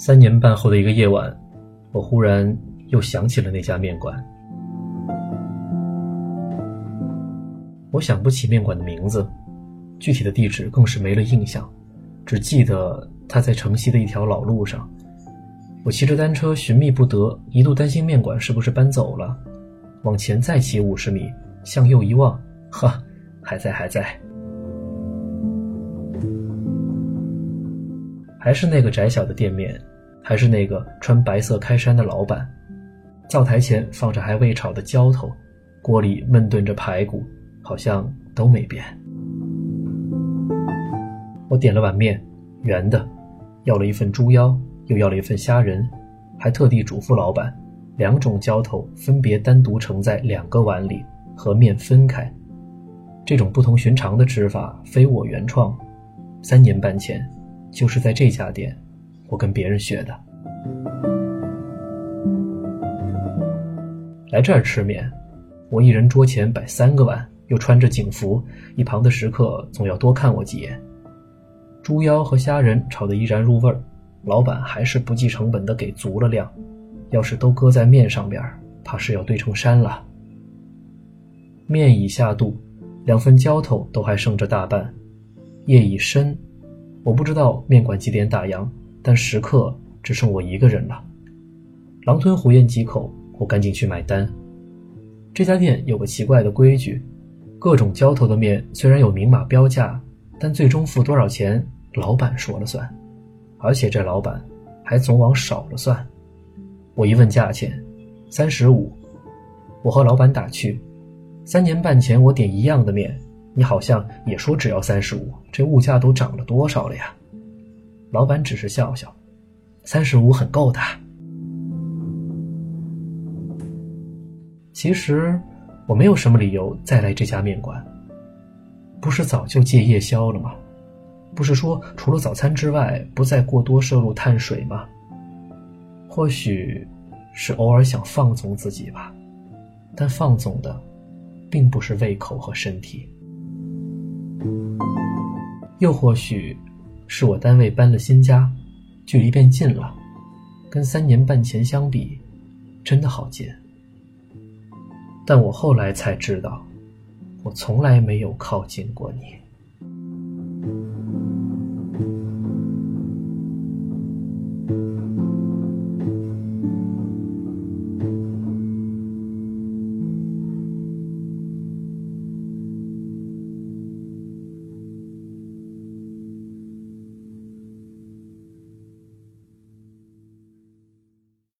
三年半后的一个夜晚，我忽然又想起了那家面馆。我想不起面馆的名字，具体的地址更是没了印象，只记得它在城西的一条老路上。我骑着单车寻觅不得，一度担心面馆是不是搬走了。往前再骑五十米，向右一望，哈，还在，还在。还是那个窄小的店面，还是那个穿白色开衫的老板。灶台前放着还未炒的浇头，锅里焖炖着排骨，好像都没变。我点了碗面，圆的，要了一份猪腰，又要了一份虾仁，还特地嘱咐老板，两种浇头分别单独盛在两个碗里，和面分开。这种不同寻常的吃法非我原创，三年半前。就是在这家店，我跟别人学的。来这儿吃面，我一人桌前摆三个碗，又穿着警服，一旁的食客总要多看我几眼。猪腰和虾仁炒得依然入味儿，老板还是不计成本的给足了量。要是都搁在面上边，怕是要堆成山了。面已下肚，两份浇头都还剩着大半，夜已深。我不知道面馆几点打烊，但食客只剩我一个人了。狼吞虎咽几口，我赶紧去买单。这家店有个奇怪的规矩：各种浇头的面虽然有明码标价，但最终付多少钱，老板说了算。而且这老板还总往少了算。我一问价钱，三十五。我和老板打趣：三年半前我点一样的面。你好像也说只要三十五，这物价都涨了多少了呀？老板只是笑笑，三十五很够的。其实我没有什么理由再来这家面馆，不是早就戒夜宵了吗？不是说除了早餐之外不再过多摄入碳水吗？或许是偶尔想放纵自己吧，但放纵的并不是胃口和身体。又或许，是我单位搬了新家，距离变近了，跟三年半前相比，真的好近。但我后来才知道，我从来没有靠近过你。